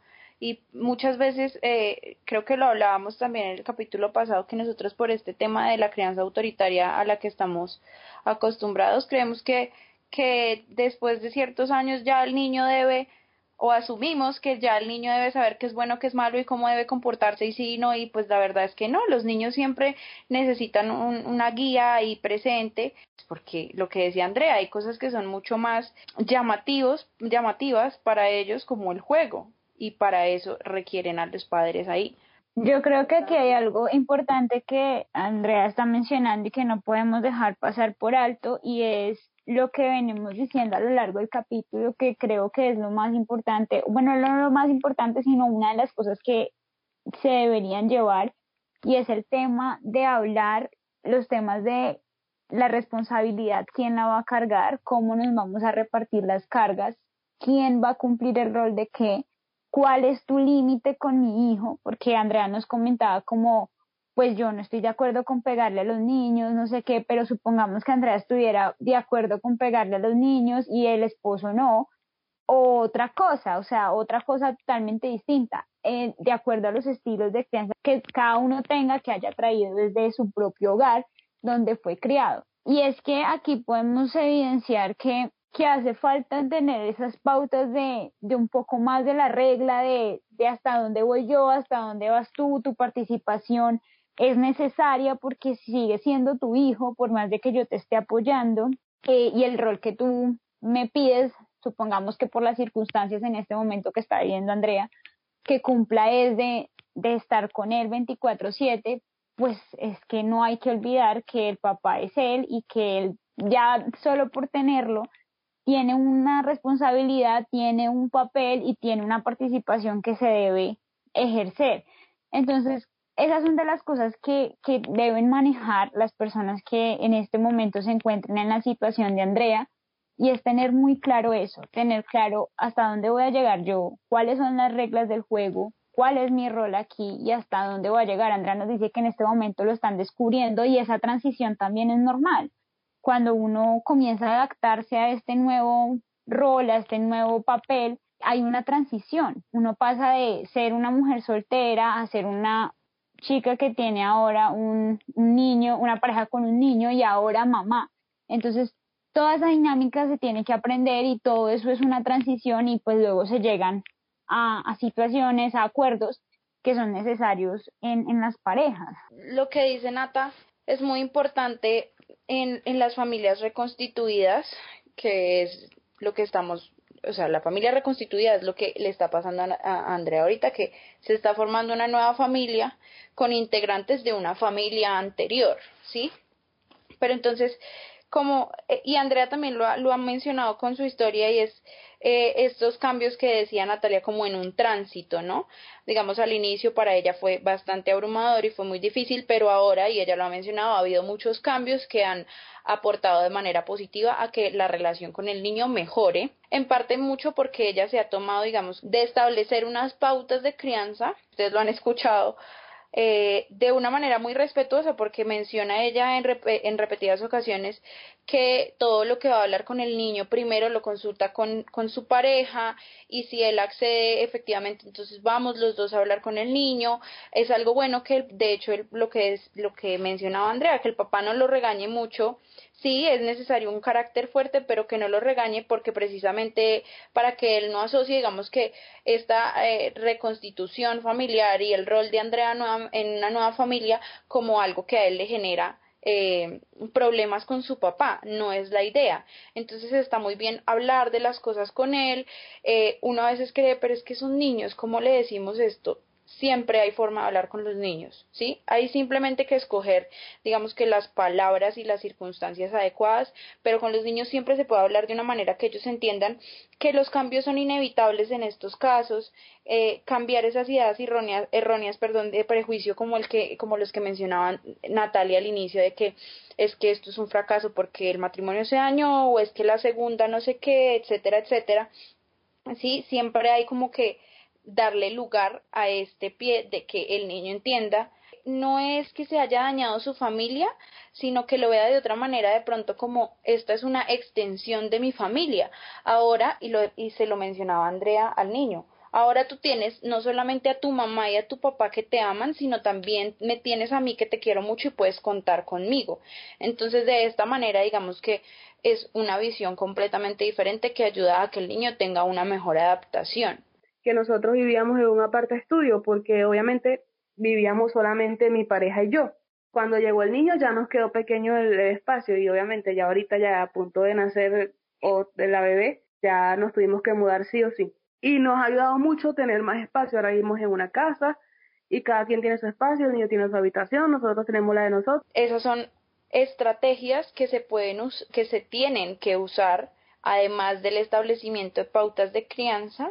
Y muchas veces, eh, creo que lo hablábamos también en el capítulo pasado, que nosotros por este tema de la crianza autoritaria a la que estamos acostumbrados, creemos que, que después de ciertos años ya el niño debe o asumimos que ya el niño debe saber qué es bueno, qué es malo y cómo debe comportarse y si no, y pues la verdad es que no, los niños siempre necesitan una guía ahí presente, porque lo que decía Andrea, hay cosas que son mucho más llamativos, llamativas para ellos como el juego, y para eso requieren a los padres ahí. Yo creo que aquí hay algo importante que Andrea está mencionando y que no podemos dejar pasar por alto y es lo que venimos diciendo a lo largo del capítulo, que creo que es lo más importante, bueno, no lo más importante, sino una de las cosas que se deberían llevar, y es el tema de hablar los temas de la responsabilidad, quién la va a cargar, cómo nos vamos a repartir las cargas, quién va a cumplir el rol de qué, cuál es tu límite con mi hijo, porque Andrea nos comentaba como pues yo no estoy de acuerdo con pegarle a los niños, no sé qué, pero supongamos que Andrea estuviera de acuerdo con pegarle a los niños y el esposo no, otra cosa, o sea, otra cosa totalmente distinta, de acuerdo a los estilos de crianza que cada uno tenga, que haya traído desde su propio hogar donde fue criado. Y es que aquí podemos evidenciar que, que hace falta tener esas pautas de, de un poco más de la regla, de, de hasta dónde voy yo, hasta dónde vas tú, tu participación, es necesaria porque sigue siendo tu hijo, por más de que yo te esté apoyando, eh, y el rol que tú me pides, supongamos que por las circunstancias en este momento que está viviendo Andrea, que cumpla es de, de estar con él 24/7, pues es que no hay que olvidar que el papá es él y que él ya solo por tenerlo tiene una responsabilidad, tiene un papel y tiene una participación que se debe ejercer. Entonces, esas son de las cosas que, que deben manejar las personas que en este momento se encuentren en la situación de Andrea y es tener muy claro eso, tener claro hasta dónde voy a llegar yo, cuáles son las reglas del juego, cuál es mi rol aquí y hasta dónde voy a llegar. Andrea nos dice que en este momento lo están descubriendo y esa transición también es normal. Cuando uno comienza a adaptarse a este nuevo rol, a este nuevo papel, hay una transición. Uno pasa de ser una mujer soltera a ser una chica que tiene ahora un, niño, una pareja con un niño y ahora mamá. Entonces, toda esa dinámica se tiene que aprender y todo eso es una transición y pues luego se llegan a, situaciones, a acuerdos que son necesarios en, en, las parejas. Lo que dice Nata es muy importante en, en las familias reconstituidas, que es lo que estamos o sea, la familia reconstituida es lo que le está pasando a, Andrea ahorita, que se está formando una nueva familia con integrantes de una familia anterior, ¿sí? Pero entonces, como, eh, y Andrea también lo ha, lo ha mencionado con su historia y es eh, estos cambios que decía Natalia como en un tránsito, ¿no? Digamos, al inicio para ella fue bastante abrumador y fue muy difícil, pero ahora, y ella lo ha mencionado, ha habido muchos cambios que han aportado de manera positiva a que la relación con el niño mejore, en parte mucho porque ella se ha tomado, digamos, de establecer unas pautas de crianza, ustedes lo han escuchado, eh, de una manera muy respetuosa, porque menciona ella en, en, repetidas ocasiones que todo lo que va a hablar con el niño primero lo consulta con, con su pareja y si él accede efectivamente, entonces vamos los dos a hablar con el niño. Es algo bueno que, de hecho, lo que es lo que mencionaba Andrea, que el papá no lo regañe mucho sí es necesario un carácter fuerte, pero que no lo regañe porque precisamente para que él no asocie, digamos que esta eh, reconstitución familiar y el rol de Andrea en una nueva familia como algo que a él le genera eh, problemas con su papá, no es la idea. Entonces está muy bien hablar de las cosas con él. Eh, uno a veces cree, pero es que son niños, ¿cómo le decimos esto? Siempre hay forma de hablar con los niños, ¿sí? Hay simplemente que escoger, digamos que las palabras y las circunstancias adecuadas, pero con los niños siempre se puede hablar de una manera que ellos entiendan que los cambios son inevitables en estos casos, eh, cambiar esas ideas erróneas, erróneas, perdón, de prejuicio como el que, como los que mencionaban Natalia al inicio de que es que esto es un fracaso porque el matrimonio se dañó o es que la segunda no sé qué, etcétera, etcétera. Sí, siempre hay como que darle lugar a este pie de que el niño entienda no es que se haya dañado su familia, sino que lo vea de otra manera de pronto como esta es una extensión de mi familia. Ahora, y, lo, y se lo mencionaba Andrea al niño, ahora tú tienes no solamente a tu mamá y a tu papá que te aman, sino también me tienes a mí que te quiero mucho y puedes contar conmigo. Entonces, de esta manera, digamos que es una visión completamente diferente que ayuda a que el niño tenga una mejor adaptación que nosotros vivíamos en un aparte estudio, porque obviamente vivíamos solamente mi pareja y yo. Cuando llegó el niño ya nos quedó pequeño el, espacio y obviamente ya ahorita ya a punto de nacer o de la bebé, ya nos tuvimos que mudar sí o sí. Y nos ha ayudado mucho tener más espacio. Ahora vivimos en una casa y cada quien tiene su espacio, el niño tiene su habitación, nosotros tenemos la de nosotros. Esas son estrategias que se pueden que se tienen que usar además del establecimiento de pautas de crianza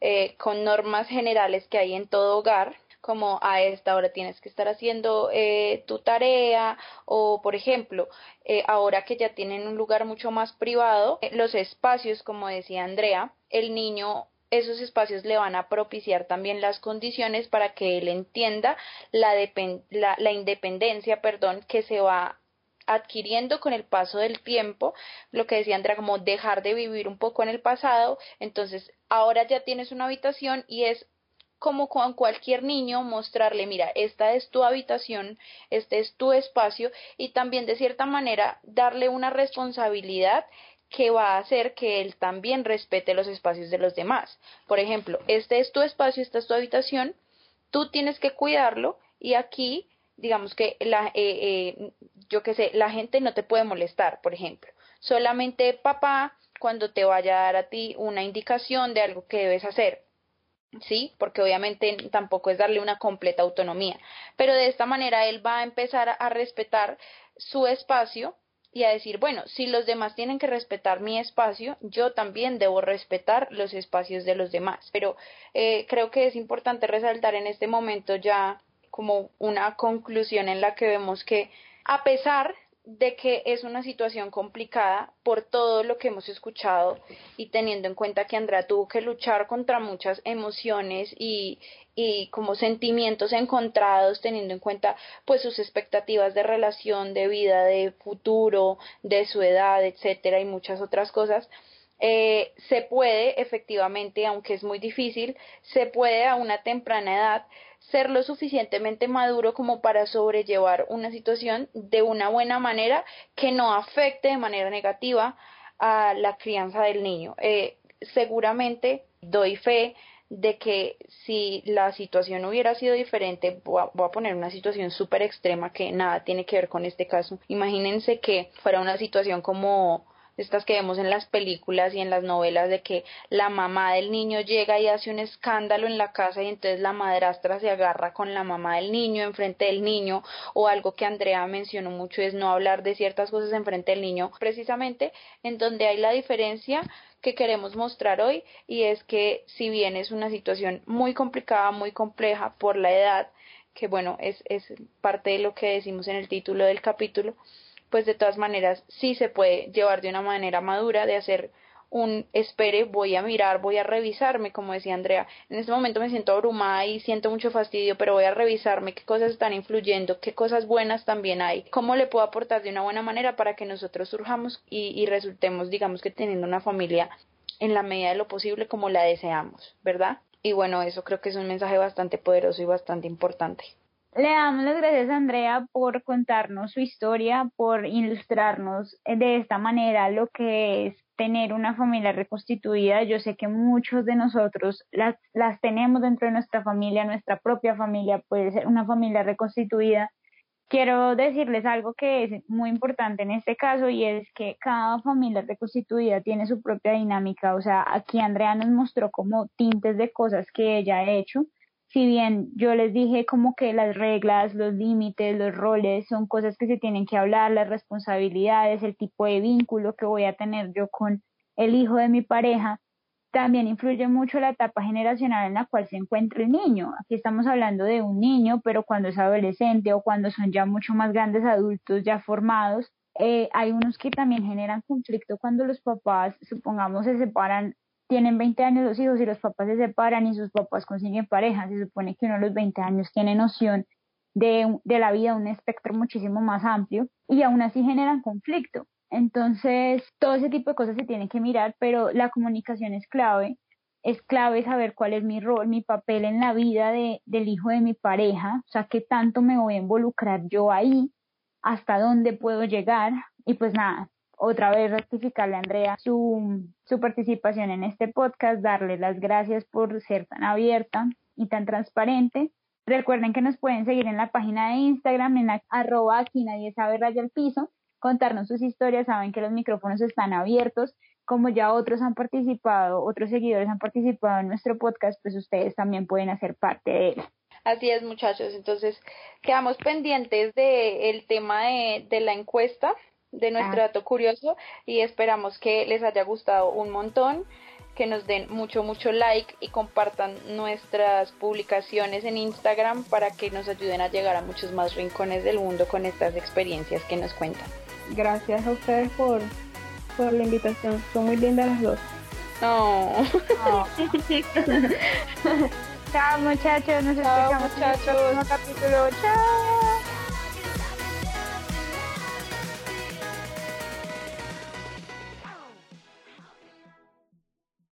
eh, con normas generales que hay en todo hogar como a esta hora tienes que estar haciendo eh, tu tarea o por ejemplo eh, ahora que ya tienen un lugar mucho más privado los espacios como decía Andrea el niño esos espacios le van a propiciar también las condiciones para que él entienda la, la, la independencia perdón que se va adquiriendo con el paso del tiempo, lo que decía Andrea, como dejar de vivir un poco en el pasado, entonces ahora ya tienes una habitación y es como con cualquier niño mostrarle, mira, esta es tu habitación, este es tu espacio y también de cierta manera darle una responsabilidad que va a hacer que él también respete los espacios de los demás. Por ejemplo, este es tu espacio, esta es tu habitación, tú tienes que cuidarlo y aquí digamos que la, eh, eh, yo qué sé, la gente no te puede molestar, por ejemplo. Solamente papá cuando te vaya a dar a ti una indicación de algo que debes hacer. ¿sí? Porque obviamente tampoco es darle una completa autonomía. Pero de esta manera él va a empezar a respetar su espacio y a decir, bueno, si los demás tienen que respetar mi espacio, yo también debo respetar los espacios de los demás. Pero eh, creo que es importante resaltar en este momento ya como una conclusión en la que vemos que a pesar de que es una situación complicada por todo lo que hemos escuchado y teniendo en cuenta que Andrea tuvo que luchar contra muchas emociones y, y como sentimientos encontrados teniendo en cuenta pues sus expectativas de relación, de vida, de futuro, de su edad, etcétera y muchas otras cosas, eh, se puede efectivamente, aunque es muy difícil, se puede a una temprana edad ser lo suficientemente maduro como para sobrellevar una situación de una buena manera que no afecte de manera negativa a la crianza del niño. Eh, seguramente doy fe de que si la situación hubiera sido diferente, voy a, poner una situación súper extrema que nada tiene que ver con este caso. Imagínense que fuera una situación como estas que vemos en las películas y en las novelas de que la mamá del niño llega y hace un escándalo en la casa y entonces la madrastra se agarra con la mamá del niño enfrente del niño o algo que Andrea mencionó mucho es no hablar de ciertas cosas enfrente del niño, precisamente en donde hay la diferencia que queremos mostrar hoy y es que si bien es una situación muy complicada, muy compleja por la edad, que bueno, es, es parte de lo que decimos en el título del capítulo, pues de todas maneras sí se puede llevar de una manera madura, de hacer un espere, voy a mirar, voy a revisarme, como decía Andrea. En este momento me siento abrumada y siento mucho fastidio, pero voy a revisarme qué cosas están influyendo, qué cosas buenas también hay, cómo le puedo aportar de una buena manera para que nosotros surjamos y, y resultemos, digamos que teniendo una familia en la medida de lo posible como la deseamos, ¿verdad? Y bueno, eso creo que es un mensaje bastante poderoso y bastante importante. Le damos las gracias a Andrea por contarnos su historia, por ilustrarnos de esta manera lo que es tener una familia reconstituida. Yo sé que muchos de nosotros las, las tenemos dentro de nuestra familia, nuestra propia familia puede ser una familia reconstituida. Quiero decirles algo que es muy importante en este caso y es que cada familia reconstituida tiene su propia dinámica. O sea, aquí Andrea nos mostró como tintes de cosas que ella ha hecho si bien yo les dije como que las reglas, los límites, los roles son cosas que se tienen que hablar, las responsabilidades, el tipo de vínculo que voy a tener yo con el hijo de mi pareja, también influye mucho la etapa generacional en la cual se encuentra el niño. Aquí estamos hablando de un niño, pero cuando es adolescente o cuando son ya mucho más grandes adultos, ya formados, eh, hay unos que también generan conflicto cuando los papás, supongamos, se separan tienen 20 años los hijos y los papás se separan y sus papás consiguen pareja, se supone que uno a los 20 años tiene noción de, de la vida, un espectro muchísimo más amplio y aún así generan conflicto. Entonces, todo ese tipo de cosas se tienen que mirar, pero la comunicación es clave. Es clave saber cuál es mi rol, mi papel en la vida de, del hijo de mi pareja, o sea, qué tanto me voy a involucrar yo ahí, hasta dónde puedo llegar. Y pues nada, otra vez rectificarle a Andrea su, su participación en este podcast, darle las gracias por ser tan abierta y tan transparente. Recuerden que nos pueden seguir en la página de Instagram, en la arroba aquí nadie sabe raya el piso, contarnos sus historias, saben que los micrófonos están abiertos, como ya otros han participado, otros seguidores han participado en nuestro podcast, pues ustedes también pueden hacer parte de él. Así es, muchachos. Entonces, quedamos pendientes del el tema de, de la encuesta de nuestro ah. dato curioso y esperamos que les haya gustado un montón, que nos den mucho, mucho like y compartan nuestras publicaciones en Instagram para que nos ayuden a llegar a muchos más rincones del mundo con estas experiencias que nos cuentan. Gracias a ustedes por, por la invitación, son muy lindas las dos. Chao muchachos, nos Chao, muchachos. capítulo. Chao.